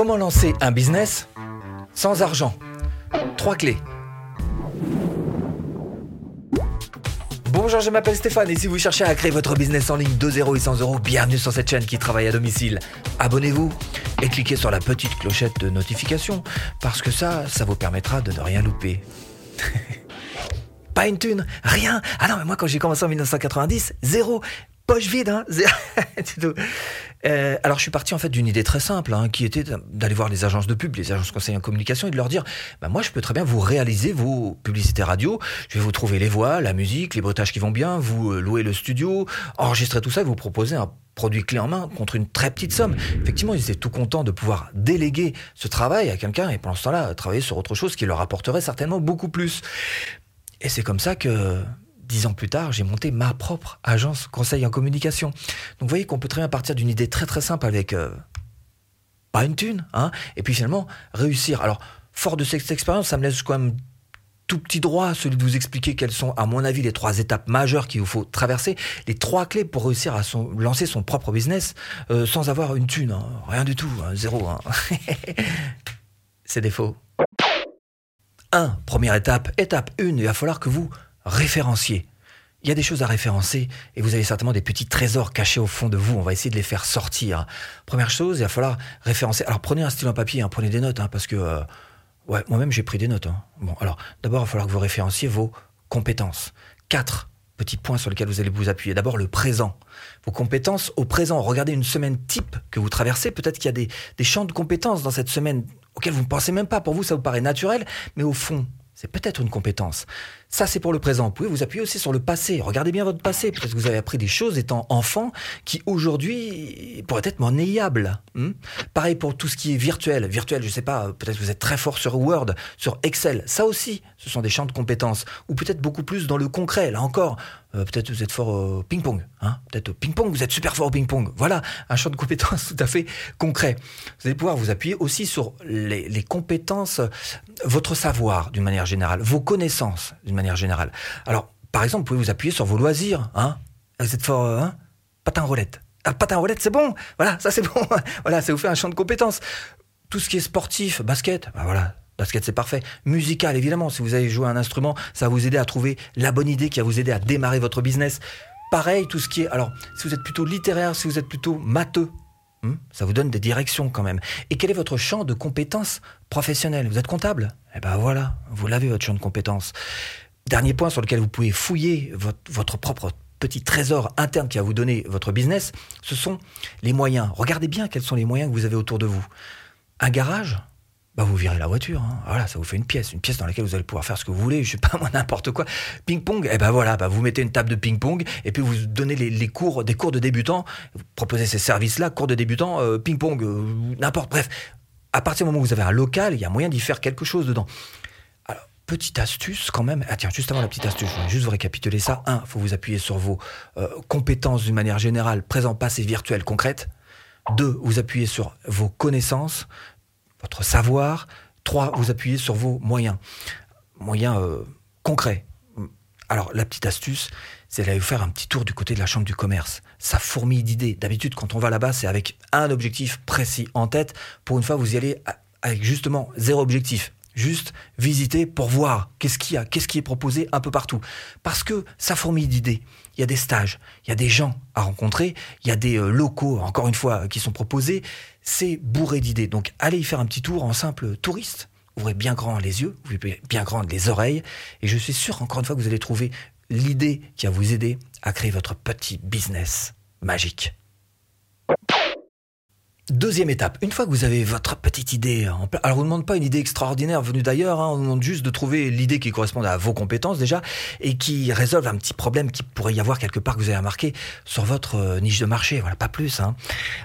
Comment lancer un business sans argent? Trois clés. Bonjour, je m'appelle Stéphane et si vous cherchez à créer votre business en ligne de 0 et 100 euros, bienvenue sur cette chaîne qui travaille à domicile. Abonnez-vous et cliquez sur la petite clochette de notification parce que ça, ça vous permettra de ne rien louper. Pas une thune, rien. Ah non, mais moi quand j'ai commencé en 1990, zéro poche vide. Hein euh, alors je suis parti en fait d'une idée très simple, hein, qui était d'aller voir les agences de pub, les agences conseillers en communication, et de leur dire, bah, moi je peux très bien vous réaliser vos publicités radio, je vais vous trouver les voix, la musique, les bruitages qui vont bien, vous euh, louer le studio, enregistrer tout ça et vous proposer un produit clé en main contre une très petite somme. Effectivement, ils étaient tout contents de pouvoir déléguer ce travail à quelqu'un et pendant ce temps-là, travailler sur autre chose qui leur apporterait certainement beaucoup plus. Et c'est comme ça que dix ans plus tard, j'ai monté ma propre agence conseil en communication. Donc vous voyez qu'on peut très bien partir d'une idée très très simple avec euh, pas une thune, hein, et puis finalement réussir. Alors, fort de cette expérience, ça me laisse quand même tout petit droit, celui de vous expliquer quelles sont, à mon avis, les trois étapes majeures qu'il vous faut traverser, les trois clés pour réussir à lancer son propre business euh, sans avoir une thune, hein. rien du tout, hein, zéro. C'est défaut. 1. Première étape, étape 1, il va falloir que vous référencier. Il y a des choses à référencer et vous avez certainement des petits trésors cachés au fond de vous. On va essayer de les faire sortir. Première chose, il va falloir référencer. Alors prenez un stylo en papier, hein, prenez des notes, hein, parce que euh, moi-même j'ai pris des notes. Hein. Bon, alors d'abord, il va falloir que vous référenciez vos compétences. Quatre petits points sur lesquels vous allez vous appuyer. D'abord, le présent. Vos compétences au présent. Regardez une semaine type que vous traversez. Peut-être qu'il y a des, des champs de compétences dans cette semaine auxquels vous ne pensez même pas. Pour vous, ça vous paraît naturel, mais au fond, c'est peut-être une compétence. Ça, c'est pour le présent. Vous pouvez vous appuyer aussi sur le passé. Regardez bien votre passé. Peut-être que vous avez appris des choses étant enfant qui aujourd'hui pourraient être monnayables. Hmm Pareil pour tout ce qui est virtuel. Virtuel, je sais pas, peut-être que vous êtes très fort sur Word, sur Excel. Ça aussi, ce sont des champs de compétences. Ou peut-être beaucoup plus dans le concret. Là encore, euh, peut-être que vous êtes fort au ping-pong. Hein peut-être au ping-pong, vous êtes super fort au ping-pong. Voilà, un champ de compétences tout à fait concret. Vous allez pouvoir vous appuyer aussi sur les compétences, votre savoir d'une manière générale, vos connaissances d'une manière générale. Alors, par exemple, vous pouvez vous appuyer sur vos loisirs. Hein vous êtes fort, hein patin roulette. Ah, patin roulette, c'est bon. Voilà, ça c'est bon. voilà, ça vous fait un champ de compétences. Tout ce qui est sportif, basket, bah voilà, basket c'est parfait. Musical, évidemment, si vous avez joué un instrument, ça va vous aider à trouver la bonne idée qui va vous aider à démarrer votre business. Pareil, tout ce qui est... Alors, si vous êtes plutôt littéraire, si vous êtes plutôt matheux, hmm, ça vous donne des directions quand même. Et quel est votre champ de compétences professionnelles Vous êtes comptable? Eh ben voilà, vous l'avez votre champ de compétences. Dernier point sur lequel vous pouvez fouiller votre, propre petit trésor interne qui va vous donner votre business, ce sont les moyens. Regardez bien quels sont les moyens que vous avez autour de vous. Un garage? Bah vous virez la voiture. Hein. Voilà, ça vous fait une pièce, une pièce dans laquelle vous allez pouvoir faire ce que vous voulez. Je sais pas moi n'importe quoi. Ping-pong? Et eh ben voilà, bah vous mettez une table de ping-pong et puis vous donnez les, cours, des cours de débutants. Vous proposez ces services-là, cours de débutants, euh, ping-pong, euh, n'importe. Bref, à partir du moment où vous avez un local, il y a moyen d'y faire quelque chose dedans petite astuce quand même. Ah tiens, juste avant la petite astuce, je vais juste vous récapituler ça. Un, faut vous appuyer sur vos euh, compétences d'une manière générale, présent, passé, virtuel, concrète. Deux, vous appuyez sur vos connaissances, votre savoir. Trois, vous appuyez sur vos moyens. Moyens euh, concrets. Alors, la petite astuce, c'est d'aller faire un petit tour du côté de la chambre du commerce. Ça fourmille d'idées. D'habitude, quand on va là-bas, c'est avec un objectif précis en tête. Pour une fois, vous y allez avec justement zéro objectif juste visiter pour voir qu'est-ce qu'il y a, qu'est-ce qui est proposé un peu partout. Parce que ça fourmille d'idées. Il y a des stages, il y a des gens à rencontrer, il y a des euh, locaux, encore une fois, qui sont proposés. C'est bourré d'idées. Donc allez y faire un petit tour en simple touriste. Ouvrez bien grand les yeux, ouvrez bien grand les oreilles. Et je suis sûr, encore une fois, que vous allez trouver l'idée qui va vous aider à créer votre petit business magique. Deuxième étape, une fois que vous avez votre petite idée, alors on ne demande pas une idée extraordinaire venue d'ailleurs, hein, on demande juste de trouver l'idée qui correspond à vos compétences déjà et qui résolve un petit problème qui pourrait y avoir quelque part que vous avez remarqué sur votre euh, niche de marché, voilà, pas plus. Hein.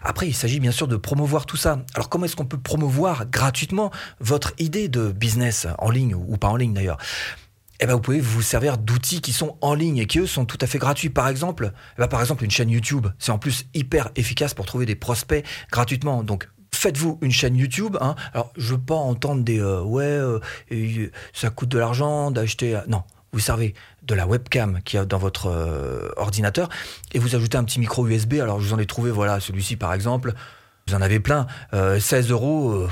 Après, il s'agit bien sûr de promouvoir tout ça. Alors comment est-ce qu'on peut promouvoir gratuitement votre idée de business en ligne ou pas en ligne d'ailleurs? Eh ben vous pouvez vous servir d'outils qui sont en ligne et qui eux sont tout à fait gratuits. Par exemple, eh ben par exemple une chaîne YouTube, c'est en plus hyper efficace pour trouver des prospects gratuitement. Donc faites-vous une chaîne YouTube. Hein. Alors je veux pas entendre des euh, ouais euh, ça coûte de l'argent d'acheter. Euh, non, vous servez de la webcam qui a dans votre ordinateur et vous ajoutez un petit micro USB. Alors je vous en ai trouvé voilà celui-ci par exemple. Vous en avez plein. 16 euros,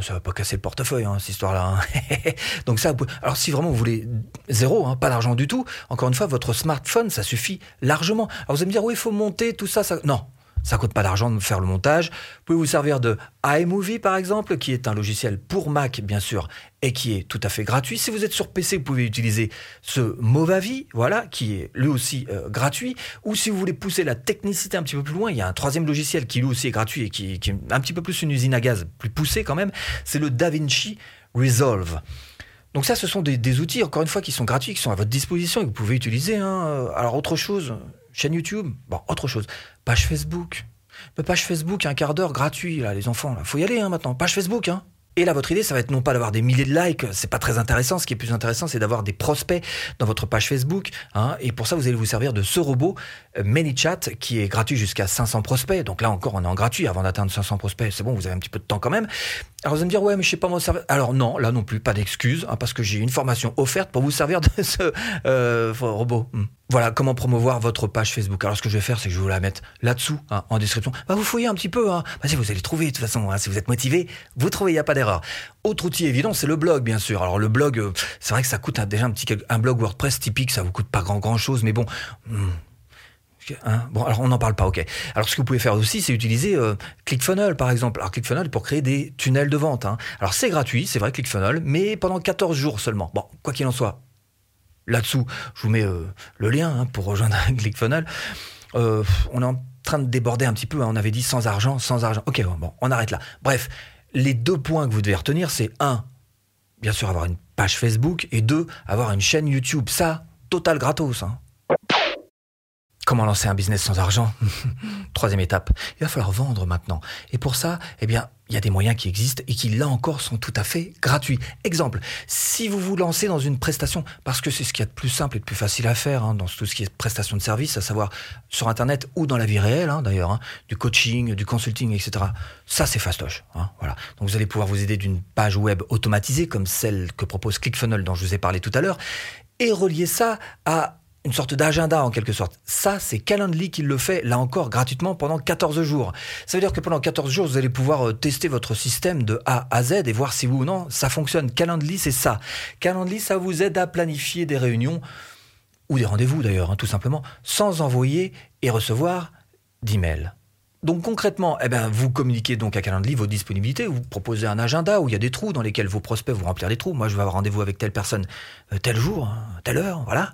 ça va pas casser le portefeuille, hein, cette histoire-là. Hein. Donc ça, alors si vraiment vous voulez zéro, hein, pas d'argent du tout, encore une fois, votre smartphone, ça suffit largement. Alors vous allez me dire, oui, il faut monter, tout ça, ça... Non, ça coûte pas d'argent de faire le montage. Vous pouvez vous servir de iMovie par exemple, qui est un logiciel pour Mac bien sûr et qui est tout à fait gratuit. Si vous êtes sur PC, vous pouvez utiliser ce Movavi, voilà, qui est lui aussi euh, gratuit. Ou si vous voulez pousser la technicité un petit peu plus loin, il y a un troisième logiciel qui lui aussi est gratuit et qui, est un petit peu plus une usine à gaz, plus poussée quand même. C'est le DaVinci Resolve. Donc ça, ce sont des, outils, encore une fois, qui sont gratuits, qui sont à votre disposition et que vous pouvez utiliser. Hein. Alors autre chose, chaîne YouTube, bon, autre chose. Page Facebook. page Facebook, un quart d'heure gratuit, là, les enfants. Il faut y aller hein, maintenant. Page Facebook, hein. Et là, votre idée, ça va être non pas d'avoir des milliers de likes, c'est pas très intéressant. Ce qui est plus intéressant, c'est d'avoir des prospects dans votre page Facebook. Hein, et pour ça, vous allez vous servir de ce robot euh, ManyChat qui est gratuit jusqu'à 500 prospects. Donc là encore, on est en gratuit avant d'atteindre 500 prospects. C'est bon, vous avez un petit peu de temps quand même. Alors vous allez me dire, ouais, mais je sais pas m'en servir. Alors non, là non plus, pas d'excuses, hein, parce que j'ai une formation offerte pour vous servir de ce euh, robot. Hmm. Voilà comment promouvoir votre page Facebook. Alors ce que je vais faire, c'est que je vais vous la mettre là-dessous, hein, en description. Bah, vous fouillez un petit peu. Hein. Bah, vous allez trouver de toute façon. Hein. si vous êtes motivé, vous trouvez, il n'y a pas d'erreur. Autre outil évident, c'est le blog, bien sûr. Alors le blog, euh, c'est vrai que ça coûte déjà un petit un blog WordPress typique, ça vous coûte pas grand grand chose, mais bon. Hmm. bon, alors on n'en parle pas, ok. Alors ce que vous pouvez faire aussi, c'est utiliser euh, ClickFunnels par exemple. Alors ClickFunnels pour créer des tunnels de vente. Alors c'est gratuit, c'est vrai ClickFunnels, mais pendant 14 jours seulement. Bon, quoi qu'il en soit, là-dessous, je vous mets euh, le lien hein, pour rejoindre ClickFunnels. Euh, on est en train de déborder un petit peu. Hein. on avait dit sans argent, sans argent. Ok, bon, on arrête là. Bref, les deux points que vous devez retenir, c'est un, bien sûr, avoir une page Facebook et deux, avoir une chaîne YouTube. Ça, total gratos. Hein. Comment lancer un business sans argent Troisième étape, il va falloir vendre maintenant. Et pour ça, eh bien, il y a des moyens qui existent et qui, là encore, sont tout à fait gratuits. Exemple, si vous vous lancez dans une prestation, parce que c'est ce qu'il y a de plus simple et de plus facile à faire hein, dans tout ce qui est prestation de service, à savoir sur Internet ou dans la vie réelle, hein, d'ailleurs, hein, du coaching, du consulting, etc. Ça, c'est fastoche. voilà. Donc vous allez pouvoir vous aider d'une page web automatisée comme celle que propose ClickFunnels dont je vous ai parlé tout à l'heure et relier ça à une sorte d'agenda en quelque sorte. Ça, c'est Calendly qui le fait, là encore, gratuitement pendant 14 jours. Ça veut dire que pendant 14 jours, vous allez pouvoir euh, tester votre système de A à Z et voir si oui ou non ça fonctionne. Calendly, c'est ça. Calendly, ça vous aide à planifier des réunions, ou des rendez-vous d'ailleurs, hein, tout simplement, sans envoyer et recevoir d'emails. Donc concrètement, eh ben, vous communiquez donc à Calendly vos disponibilités, vous proposez un agenda où il y a des trous dans lesquels vos prospects vont remplir des trous. Moi, je vais avoir rendez-vous avec telle personne euh, tel jour, hein, telle heure, voilà.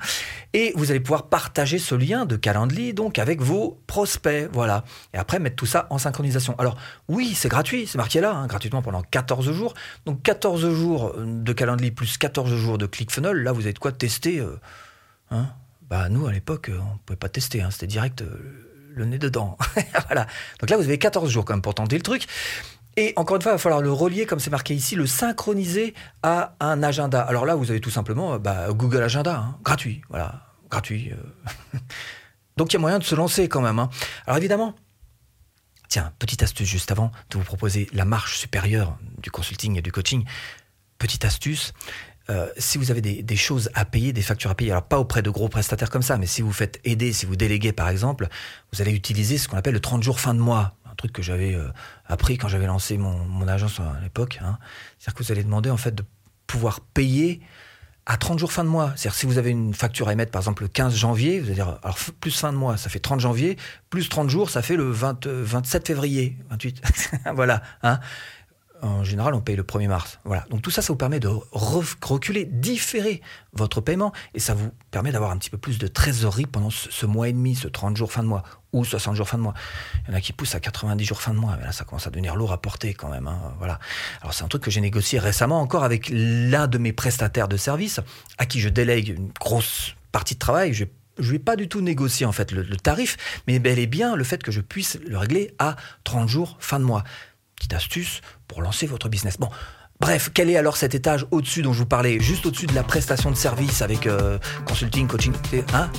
Et vous allez pouvoir partager ce lien de Calendly donc avec vos prospects, voilà. Et après mettre tout ça en synchronisation. Alors oui, c'est gratuit, c'est marqué là, hein, gratuitement pendant 14 jours. Donc 14 jours de Calendly plus 14 jours de ClickFunnels, là vous avez de quoi tester. Euh, hein. bah nous à l'époque, on ne pouvait pas tester, hein, c'était direct. Euh, le nez dedans. voilà. Donc là, vous avez 14 jours quand même pour tenter le truc. Et encore une fois, il va falloir le relier, comme c'est marqué ici, le synchroniser à un agenda. Alors là, vous avez tout simplement bah, Google Agenda, hein. gratuit, voilà, gratuit. Euh. Donc il y a moyen de se lancer quand même. Hein. Alors évidemment, tiens, petite astuce juste avant de vous proposer la marche supérieure du consulting et du coaching. Petite astuce, euh, si vous avez des, choses à payer, des factures à payer, alors pas auprès de gros prestataires comme ça, mais si vous faites aider, si vous déléguez par exemple, vous allez utiliser ce qu'on appelle le 30 jours fin de mois, un truc que j'avais euh, appris quand j'avais lancé mon, agence à l'époque. Hein. C'est-à-dire que vous allez demander en fait de pouvoir payer à 30 jours fin de mois. C'est-à-dire si vous avez une facture à émettre par exemple le 15 janvier, vous allez dire alors plus fin de mois, ça fait 30 janvier, plus 30 jours, ça fait le 27 euh, février, 28. voilà, hein en général, on paye le 1er mars. Voilà. Donc tout ça, ça vous permet de reculer, différer votre paiement et ça vous permet d'avoir un petit peu plus de trésorerie pendant ce, mois et demi, ce 30 jours fin de mois ou 60 jours fin de mois. Il y en a qui poussent à 90 jours fin de mois. Mais là, ça commence à devenir lourd à porter quand même. Hein. Voilà. Alors c'est un truc que j'ai négocié récemment encore avec l'un de mes prestataires de services à qui je délègue une grosse partie de travail. Je je vais pas du tout négocier en fait le, le, tarif, mais bel et bien le fait que je puisse le régler à 30 jours fin de mois petite astuce pour lancer votre business. Bon, Bref, quel est alors cet étage au-dessus dont je vous parlais, juste au-dessus de la prestation de service avec euh, consulting, coaching Hein?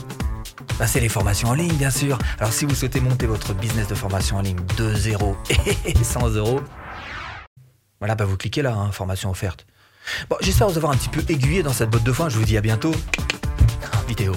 Bah, C'est les formations en ligne, bien sûr. Alors si vous souhaitez monter votre business de formation en ligne de 0 et 100 euros, voilà, bah, vous cliquez là, hein, formation offerte. Bon, j'espère vous avoir un petit peu aiguillé dans cette botte de foin. Je vous dis à bientôt. Vidéo.